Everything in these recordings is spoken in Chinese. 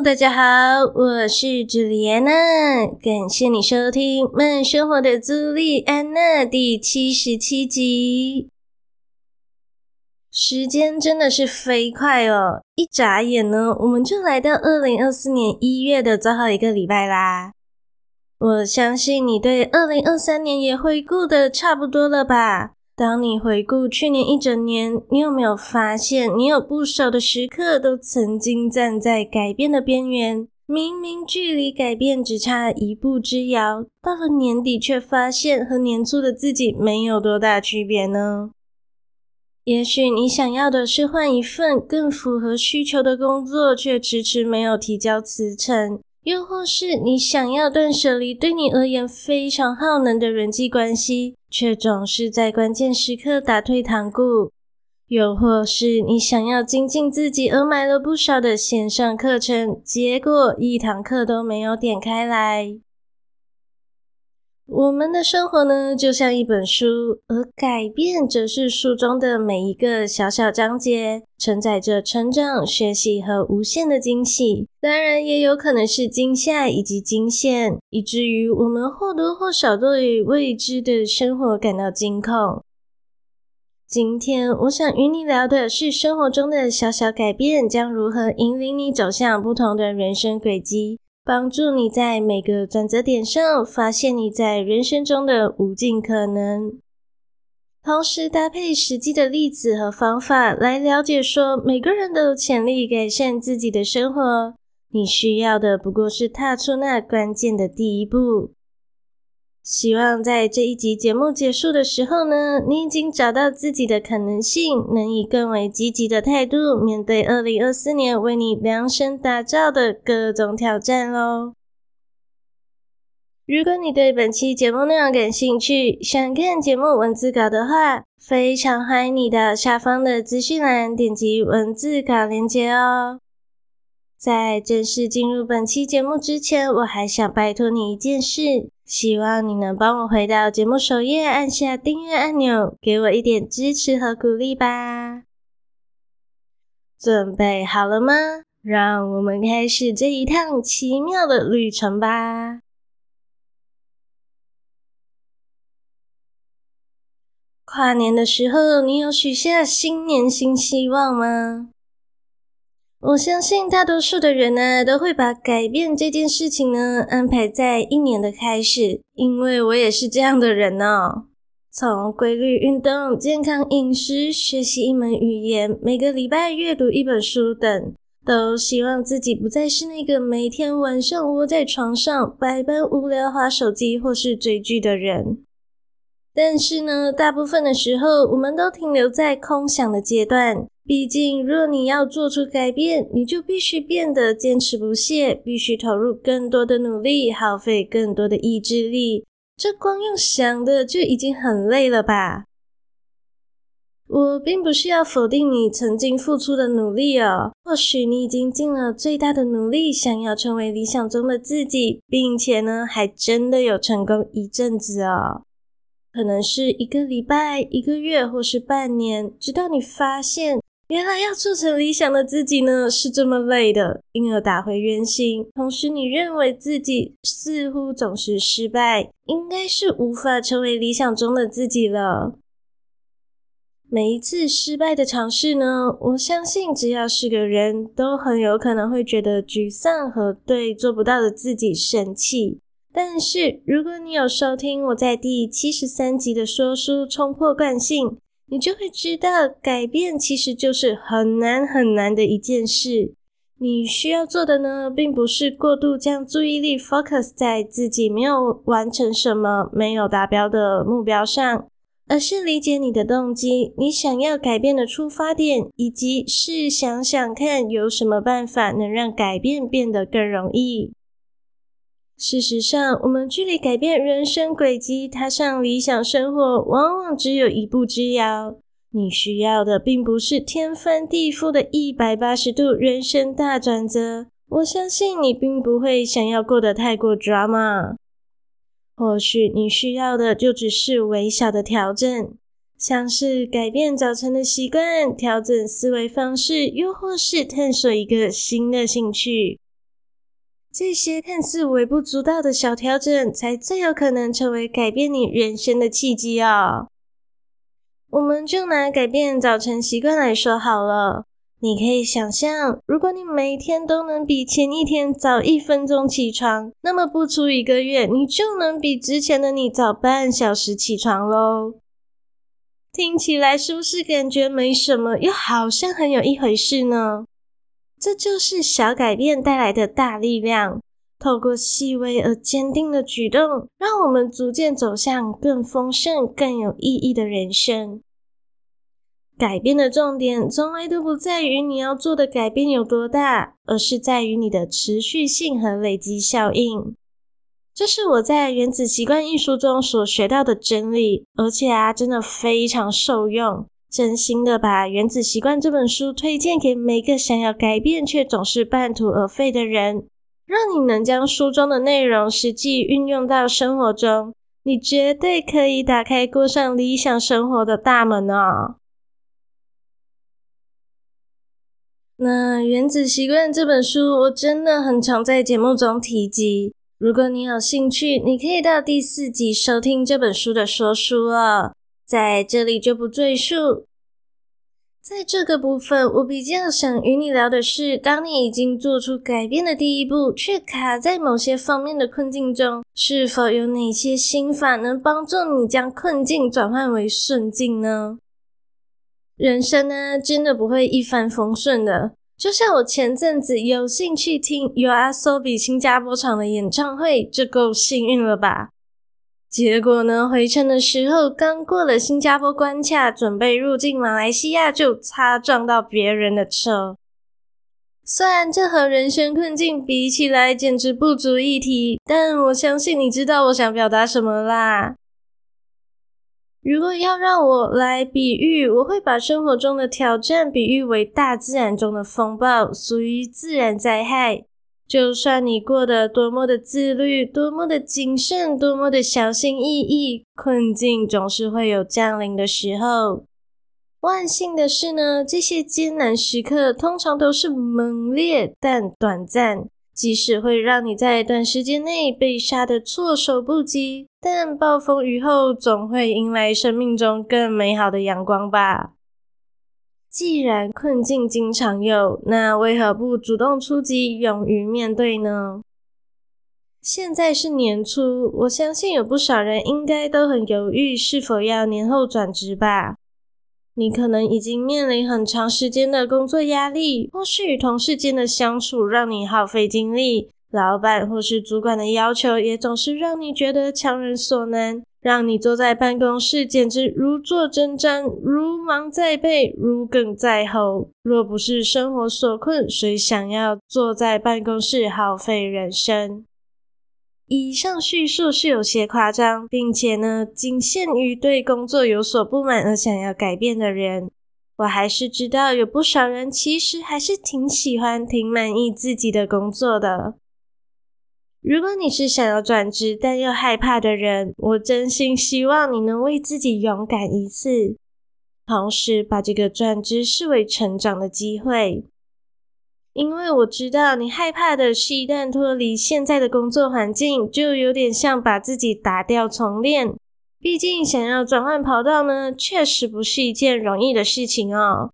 大家好，我是朱莉安娜，感谢你收听《慢生活的朱莉安娜》第七十七集。时间真的是飞快哦，一眨眼呢，我们就来到二零二四年一月的最后一个礼拜啦。我相信你对二零二三年也回顾的差不多了吧？当你回顾去年一整年，你有没有发现，你有不少的时刻都曾经站在改变的边缘？明明距离改变只差一步之遥，到了年底却发现和年初的自己没有多大区别呢？也许你想要的是换一份更符合需求的工作，却迟迟没有提交辞呈。又或是你想要断舍离，对你而言非常耗能的人际关系，却总是在关键时刻打退堂鼓；又或是你想要精进自己，而买了不少的线上课程，结果一堂课都没有点开来。我们的生活呢，就像一本书，而改变则是书中的每一个小小章节，承载着成长、学习和无限的惊喜。当然，也有可能是惊吓以及惊现，以至于我们或多或少对未知的生活感到惊恐。今天，我想与你聊的是生活中的小小改变，将如何引领你走向不同的人生轨迹。帮助你在每个转折点上发现你在人生中的无尽可能，同时搭配实际的例子和方法来了解说，每个人都有潜力改善自己的生活。你需要的不过是踏出那关键的第一步。希望在这一集节目结束的时候呢，你已经找到自己的可能性，能以更为积极的态度面对二零二四年为你量身打造的各种挑战喽。如果你对本期节目内容感兴趣，想看节目文字稿的话，非常欢迎你到下方的资讯栏点击文字稿链接哦。在正式进入本期节目之前，我还想拜托你一件事。希望你能帮我回到节目首页，按下订阅按钮，给我一点支持和鼓励吧。准备好了吗？让我们开始这一趟奇妙的旅程吧。跨年的时候，你有许下新年新希望吗？我相信大多数的人呢，都会把改变这件事情呢安排在一年的开始，因为我也是这样的人哦。从规律运动、健康饮食、学习一门语言、每个礼拜阅读一本书等，都希望自己不再是那个每天晚上窝在床上百般无聊滑手机或是追剧的人。但是呢，大部分的时候，我们都停留在空想的阶段。毕竟，若你要做出改变，你就必须变得坚持不懈，必须投入更多的努力，耗费更多的意志力。这光用想的就已经很累了吧？我并不是要否定你曾经付出的努力哦，或许你已经尽了最大的努力，想要成为理想中的自己，并且呢，还真的有成功一阵子哦。可能是一个礼拜、一个月，或是半年，直到你发现。原来要做成理想的自己呢，是这么累的，因而打回原形。同时，你认为自己似乎总是失败，应该是无法成为理想中的自己了。每一次失败的尝试呢，我相信只要是个人都很有可能会觉得沮丧和对做不到的自己生气。但是，如果你有收听我在第七十三集的说书《冲破惯性》。你就会知道，改变其实就是很难很难的一件事。你需要做的呢，并不是过度将注意力 focus 在自己没有完成什么、没有达标的目标上，而是理解你的动机，你想要改变的出发点，以及是想想看有什么办法能让改变变得更容易。事实上，我们距离改变人生轨迹、踏上理想生活，往往只有一步之遥。你需要的，并不是天翻地覆的一百八十度人生大转折。我相信你并不会想要过得太过 drama。或许你需要的，就只是微小的调整，像是改变早晨的习惯、调整思维方式，又或是探索一个新的兴趣。这些看似微不足道的小调整，才最有可能成为改变你人生的契机哦。我们就拿改变早晨习惯来说好了。你可以想象，如果你每天都能比前一天早一分钟起床，那么不出一个月，你就能比之前的你早半小时起床喽。听起来是不是感觉没什么，又好像很有一回事呢？这就是小改变带来的大力量，透过细微而坚定的举动，让我们逐渐走向更丰盛、更有意义的人生。改变的重点从来都不在于你要做的改变有多大，而是在于你的持续性和累积效应。这是我在《原子习惯》一书中所学到的真理，而且啊，真的非常受用。真心的把《原子习惯》这本书推荐给每个想要改变却总是半途而废的人，让你能将书中的内容实际运用到生活中，你绝对可以打开过上理想生活的大门哦。那《原子习惯》这本书，我真的很常在节目中提及。如果你有兴趣，你可以到第四集收听这本书的说书哦。在这里就不赘述。在这个部分，我比较想与你聊的是，当你已经做出改变的第一步，却卡在某些方面的困境中，是否有哪些心法能帮助你将困境转换为顺境呢？人生呢，真的不会一帆风顺的。就像我前阵子有兴趣听 YOASOBI 新加坡场的演唱会，这够幸运了吧？结果呢，回程的时候刚过了新加坡关卡，准备入境马来西亚，就擦撞到别人的车。虽然这和人生困境比起来简直不足一提，但我相信你知道我想表达什么啦。如果要让我来比喻，我会把生活中的挑战比喻为大自然中的风暴，属于自然灾害。就算你过得多么的自律，多么的谨慎，多么的小心翼翼，困境总是会有降临的时候。万幸的是呢，这些艰难时刻通常都是猛烈但短暂，即使会让你在短时间内被杀得措手不及，但暴风雨后总会迎来生命中更美好的阳光吧。既然困境经常有，那为何不主动出击，勇于面对呢？现在是年初，我相信有不少人应该都很犹豫是否要年后转职吧。你可能已经面临很长时间的工作压力，或是与同事间的相处让你耗费精力，老板或是主管的要求也总是让你觉得强人所难。让你坐在办公室，简直如坐针毡，如芒在背，如鲠在喉。若不是生活所困，谁想要坐在办公室耗费人生？以上叙述是有些夸张，并且呢，仅限于对工作有所不满而想要改变的人。我还是知道有不少人其实还是挺喜欢、挺满意自己的工作的。如果你是想要转职但又害怕的人，我真心希望你能为自己勇敢一次，同时把这个转职视为成长的机会。因为我知道你害怕的是，一旦脱离现在的工作环境，就有点像把自己打掉重练。毕竟想要转换跑道呢，确实不是一件容易的事情哦。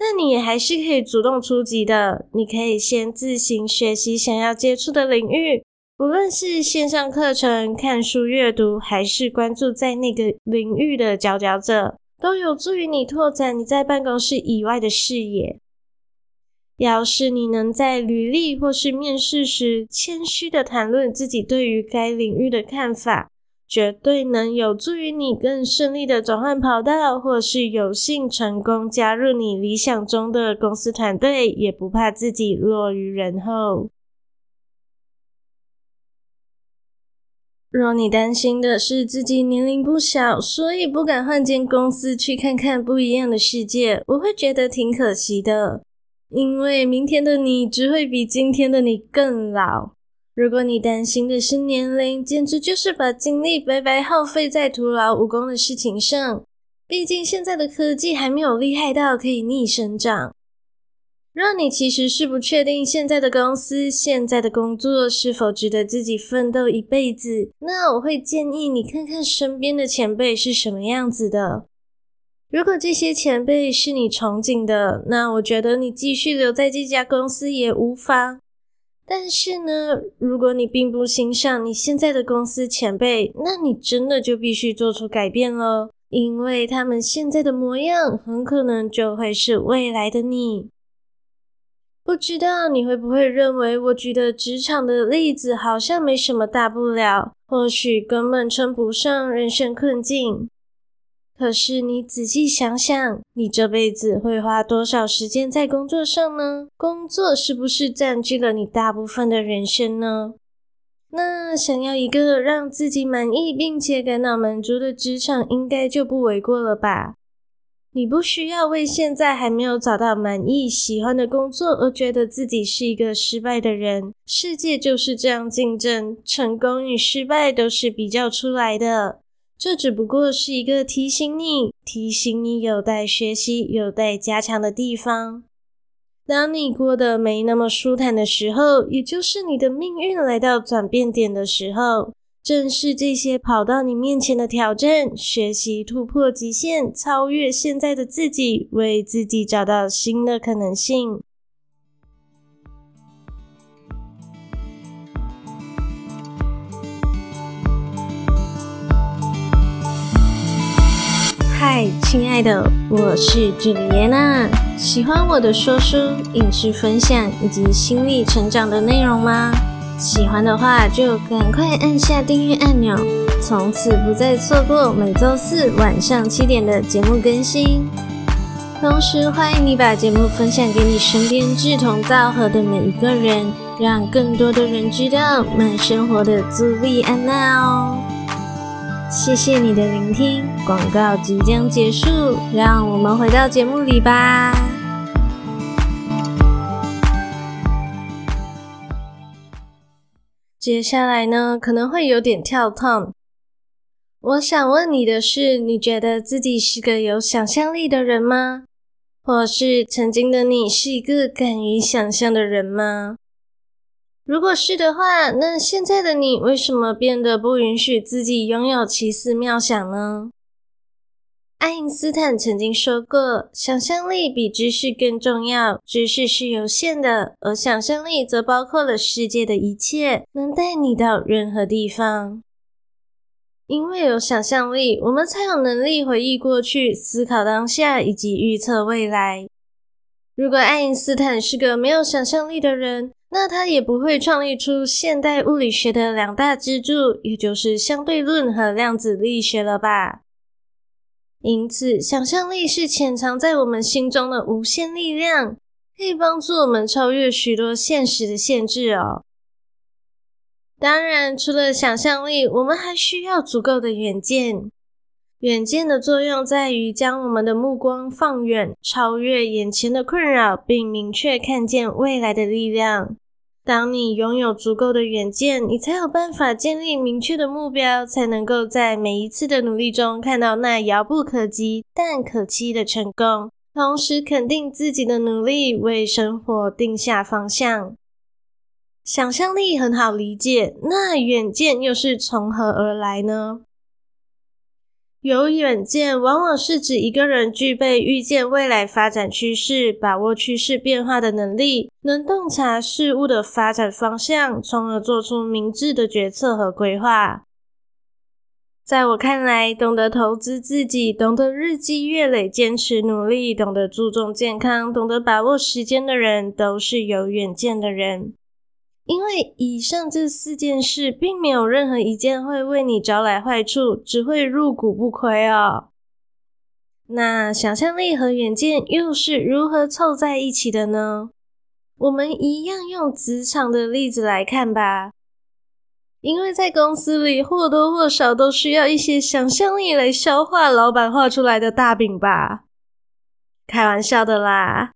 那你还是可以主动出击的。你可以先自行学习想要接触的领域，不论是线上课程、看书阅读，还是关注在那个领域的佼佼者，都有助于你拓展你在办公室以外的视野。要是你能在履历或是面试时谦虚的谈论自己对于该领域的看法。绝对能有助于你更顺利的转换跑道，或是有幸成功加入你理想中的公司团队，也不怕自己落于人后。若你担心的是自己年龄不小，所以不敢换间公司去看看不一样的世界，我会觉得挺可惜的。因为明天的你只会比今天的你更老。如果你担心的是年龄，简直就是把精力白白耗费在徒劳无功的事情上。毕竟现在的科技还没有厉害到可以逆生长。若你其实是不确定现在的公司、现在的工作是否值得自己奋斗一辈子，那我会建议你看看身边的前辈是什么样子的。如果这些前辈是你憧憬的，那我觉得你继续留在这家公司也无妨。但是呢，如果你并不欣赏你现在的公司前辈，那你真的就必须做出改变了，因为他们现在的模样很可能就会是未来的你。不知道你会不会认为我举的职场的例子好像没什么大不了，或许根本称不上人生困境。可是你仔细想想，你这辈子会花多少时间在工作上呢？工作是不是占据了你大部分的人生呢？那想要一个让自己满意并且感到满足的职场，应该就不为过了吧？你不需要为现在还没有找到满意、喜欢的工作而觉得自己是一个失败的人。世界就是这样竞争，成功与失败都是比较出来的。这只不过是一个提醒你，提醒你有待学习、有待加强的地方。当你过得没那么舒坦的时候，也就是你的命运来到转变点的时候。正是这些跑到你面前的挑战，学习突破极限，超越现在的自己，为自己找到新的可能性。亲爱的，我是朱莉安娜。喜欢我的说书、影视分享以及心理成长的内容吗？喜欢的话，就赶快按下订阅按钮，从此不再错过每周四晚上七点的节目更新。同时，欢迎你把节目分享给你身边志同道合的每一个人，让更多的人知道慢生活的朱莉安娜哦。谢谢你的聆听，广告即将结束，让我们回到节目里吧。接下来呢，可能会有点跳痛。我想问你的是，你觉得自己是个有想象力的人吗？或是曾经的你是一个敢于想象的人吗？如果是的话，那现在的你为什么变得不允许自己拥有奇思妙想呢？爱因斯坦曾经说过：“想象力比知识更重要。知识是有限的，而想象力则包括了世界的一切，能带你到任何地方。因为有想象力，我们才有能力回忆过去、思考当下以及预测未来。如果爱因斯坦是个没有想象力的人，那他也不会创立出现代物理学的两大支柱，也就是相对论和量子力学了吧？”因此，想象力是潜藏在我们心中的无限力量，可以帮助我们超越许多现实的限制哦。当然，除了想象力，我们还需要足够的远见。远见的作用在于将我们的目光放远，超越眼前的困扰，并明确看见未来的力量。当你拥有足够的远见，你才有办法建立明确的目标，才能够在每一次的努力中看到那遥不可及但可期的成功，同时肯定自己的努力，为生活定下方向。想象力很好理解，那远见又是从何而来呢？有远见，往往是指一个人具备预见未来发展趋势、把握趋势变化的能力，能洞察事物的发展方向，从而做出明智的决策和规划。在我看来，懂得投资自己、懂得日积月累、坚持努力、懂得注重健康、懂得把握时间的人，都是有远见的人。因为以上这四件事，并没有任何一件会为你招来坏处，只会入股不亏哦。那想象力和远见又是如何凑在一起的呢？我们一样用职场的例子来看吧。因为在公司里或多或少都需要一些想象力来消化老板画出来的大饼吧？开玩笑的啦。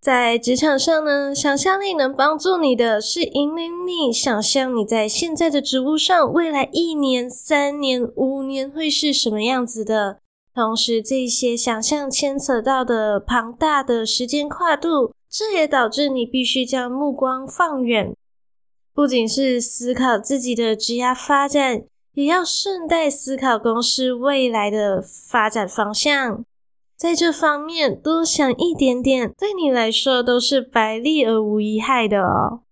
在职场上呢，想象力能帮助你的是引领你想象你在现在的职务上未来一年、三年、五年会是什么样子的。同时，这些想象牵扯到的庞大的时间跨度，这也导致你必须将目光放远，不仅是思考自己的职业发展，也要顺带思考公司未来的发展方向。在这方面多想一点点，对你来说都是百利而无一害的哦。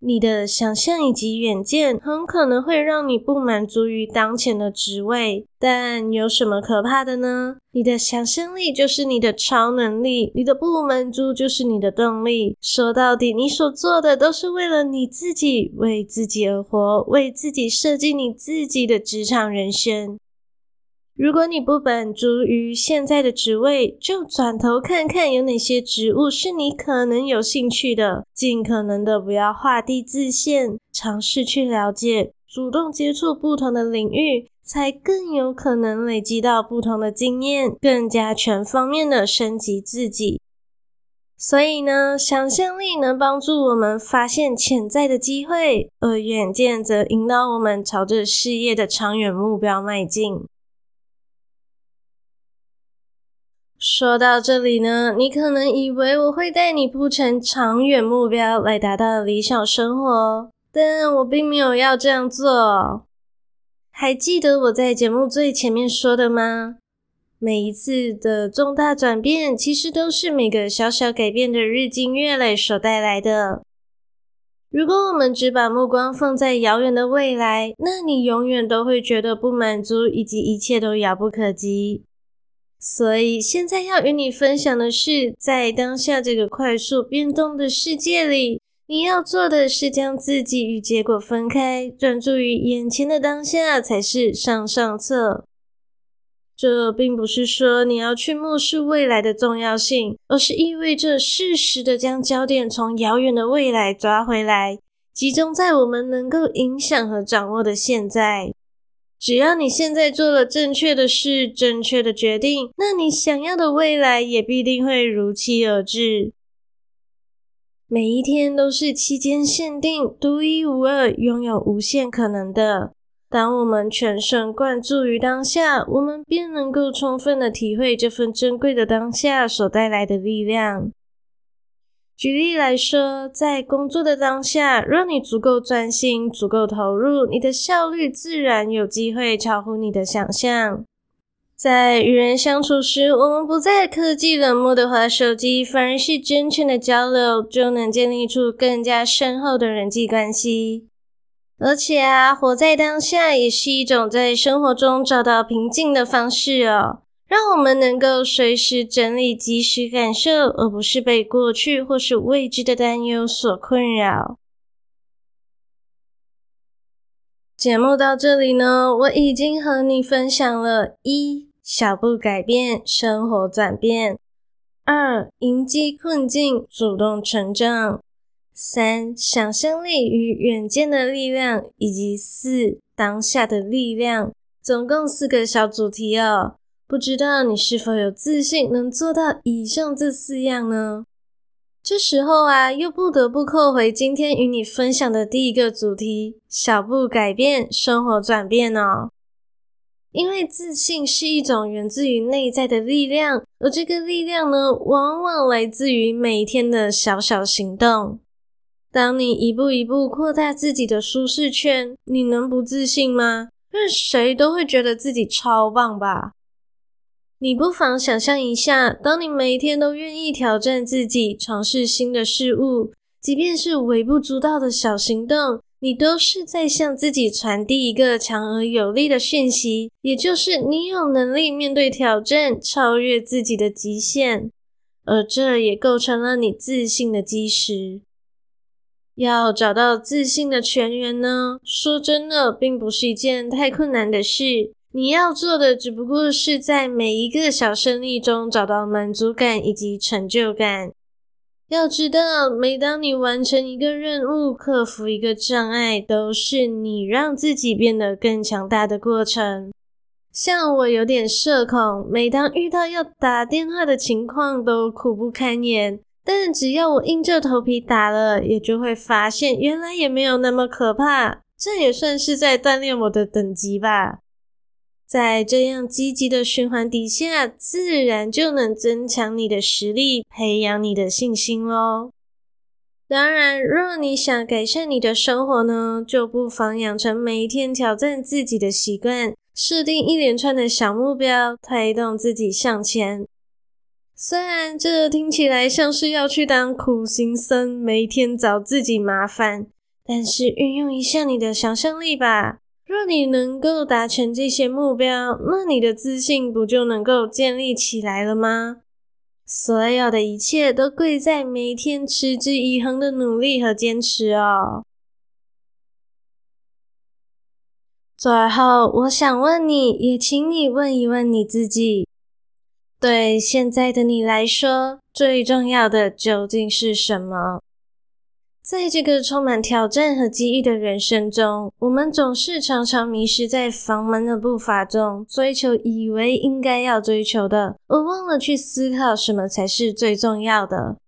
你的想象以及远见很可能会让你不满足于当前的职位，但有什么可怕的呢？你的想象力就是你的超能力，你的不满足就是你的动力。说到底，你所做的都是为了你自己，为自己而活，为自己设计你自己的职场人生。如果你不满足于现在的职位，就转头看看有哪些职务是你可能有兴趣的，尽可能的不要画地自限，尝试去了解，主动接触不同的领域，才更有可能累积到不同的经验，更加全方面的升级自己。所以呢，想象力能帮助我们发现潜在的机会，而远见则引导我们朝着事业的长远目标迈进。说到这里呢，你可能以为我会带你铺成长远目标来达到理想生活，但我并没有要这样做。还记得我在节目最前面说的吗？每一次的重大转变，其实都是每个小小改变的日积月累所带来的。如果我们只把目光放在遥远的未来，那你永远都会觉得不满足，以及一切都遥不可及。所以现在要与你分享的是，在当下这个快速变动的世界里，你要做的是将自己与结果分开，专注于眼前的当下才是上上策。这并不是说你要去漠视未来的重要性，而是意味着适时的将焦点从遥远的未来抓回来，集中在我们能够影响和掌握的现在。只要你现在做了正确的事、正确的决定，那你想要的未来也必定会如期而至。每一天都是期间限定、独一无二、拥有无限可能的。当我们全神贯注于当下，我们便能够充分的体会这份珍贵的当下所带来的力量。举例来说，在工作的当下，若你足够专心、足够投入，你的效率自然有机会超乎你的想象。在与人相处时，我们不再科技冷漠的滑手机，反而是真诚的交流，就能建立出更加深厚的人际关系。而且啊，活在当下也是一种在生活中找到平静的方式哦。让我们能够随时整理及时感受，而不是被过去或是未知的担忧所困扰。节目到这里呢，我已经和你分享了：一、小步改变，生活转变；二、迎击困境，主动成长；三、想象力与远见的力量；以及四、当下的力量。总共四个小主题哦。不知道你是否有自信能做到以上这四样呢？这时候啊，又不得不扣回今天与你分享的第一个主题：小步改变，生活转变哦。因为自信是一种源自于内在的力量，而这个力量呢，往往来自于每天的小小行动。当你一步一步扩大自己的舒适圈，你能不自信吗？任谁都会觉得自己超棒吧。你不妨想象一下，当你每一天都愿意挑战自己，尝试新的事物，即便是微不足道的小行动，你都是在向自己传递一个强而有力的讯息，也就是你有能力面对挑战，超越自己的极限，而这也构成了你自信的基石。要找到自信的泉源呢，说真的，并不是一件太困难的事。你要做的只不过是在每一个小胜利中找到满足感以及成就感。要知道，每当你完成一个任务、克服一个障碍，都是你让自己变得更强大的过程。像我有点社恐，每当遇到要打电话的情况，都苦不堪言。但只要我硬着头皮打了，也就会发现，原来也没有那么可怕。这也算是在锻炼我的等级吧。在这样积极的循环底下，自然就能增强你的实力，培养你的信心喽。当然，若你想改善你的生活呢，就不妨养成每一天挑战自己的习惯，设定一连串的小目标，推动自己向前。虽然这听起来像是要去当苦行僧，每天找自己麻烦，但是运用一下你的想象力吧。若你能够达成这些目标，那你的自信不就能够建立起来了吗？所有的一切都贵在每天持之以恒的努力和坚持哦。最后，我想问你，也请你问一问你自己：对现在的你来说，最重要的究竟是什么？在这个充满挑战和机遇的人生中，我们总是常常迷失在放慢的步伐中，追求以为应该要追求的，而忘了去思考什么才是最重要的。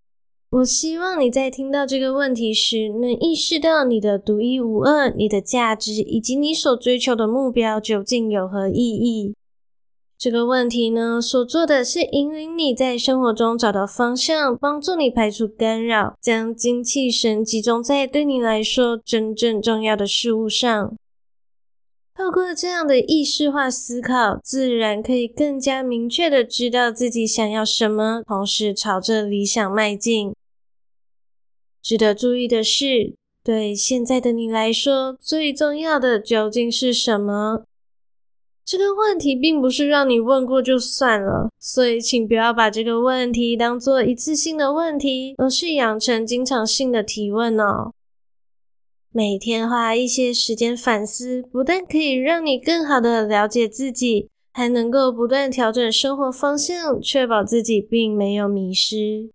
我希望你在听到这个问题时，能意识到你的独一无二、你的价值以及你所追求的目标究竟有何意义。这个问题呢，所做的是引领你在生活中找到方向，帮助你排除干扰，将精气神集中在对你来说真正重要的事物上。透过这样的意识化思考，自然可以更加明确的知道自己想要什么，同时朝着理想迈进。值得注意的是，对现在的你来说，最重要的究竟是什么？这个问题并不是让你问过就算了，所以请不要把这个问题当做一次性的问题，而是养成经常性的提问哦。每天花一些时间反思，不但可以让你更好的了解自己，还能够不断调整生活方向，确保自己并没有迷失。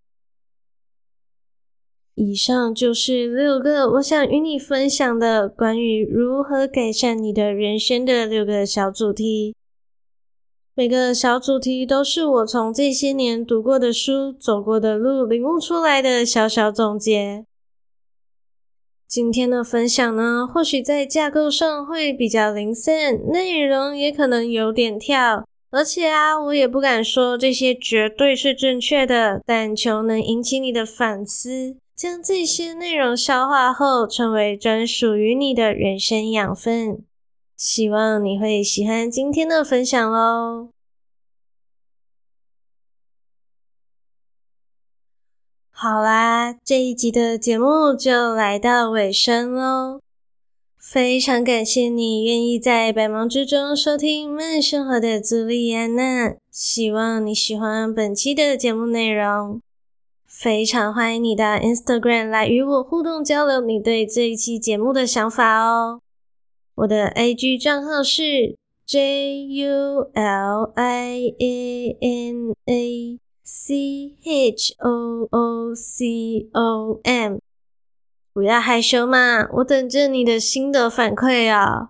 以上就是六个我想与你分享的关于如何改善你的人生的六个小主题。每个小主题都是我从这些年读过的书、走过的路领悟出来的小小总结。今天的分享呢，或许在架构上会比较零散，内容也可能有点跳，而且啊，我也不敢说这些绝对是正确的，但求能引起你的反思。将这些内容消化后，成为专属于你的人生养分。希望你会喜欢今天的分享喽。好啦，这一集的节目就来到尾声喽。非常感谢你愿意在百忙之中收听慢生活的朱莉安娜。希望你喜欢本期的节目内容。非常欢迎你到 Instagram 来与我互动交流你对这一期节目的想法哦。我的 AG 账号是 julianachoo.com，不要害羞嘛，我等着你的心得反馈哦。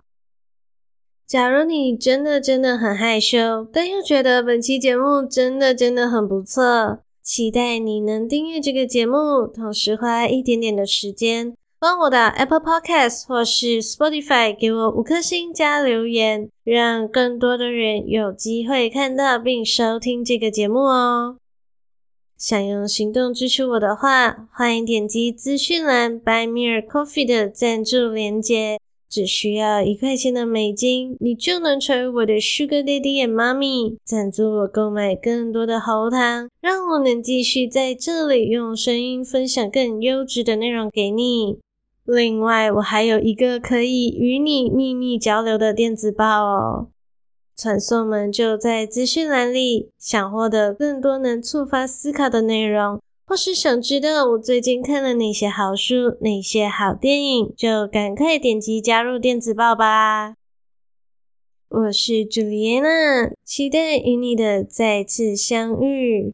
假如你真的真的很害羞，但又觉得本期节目真的真的很不错。期待你能订阅这个节目，同时花一点点的时间，帮我的 Apple Podcast 或是 Spotify 给我五颗星加留言，让更多的人有机会看到并收听这个节目哦。想用行动支持我的话，欢迎点击资讯栏 By Me a Coffee 的赞助连接。只需要一块钱的美金，你就能成为我的 Sugar Daddy and Mommy，赞助我购买更多的喉糖，让我能继续在这里用声音分享更优质的内容给你。另外，我还有一个可以与你秘密交流的电子报哦，传送门就在资讯栏里。想获得更多能触发思考的内容。或是想知道我最近看了哪些好书、哪些好电影，就赶快点击加入电子报吧。我是朱莉安娜，期待与你的再次相遇。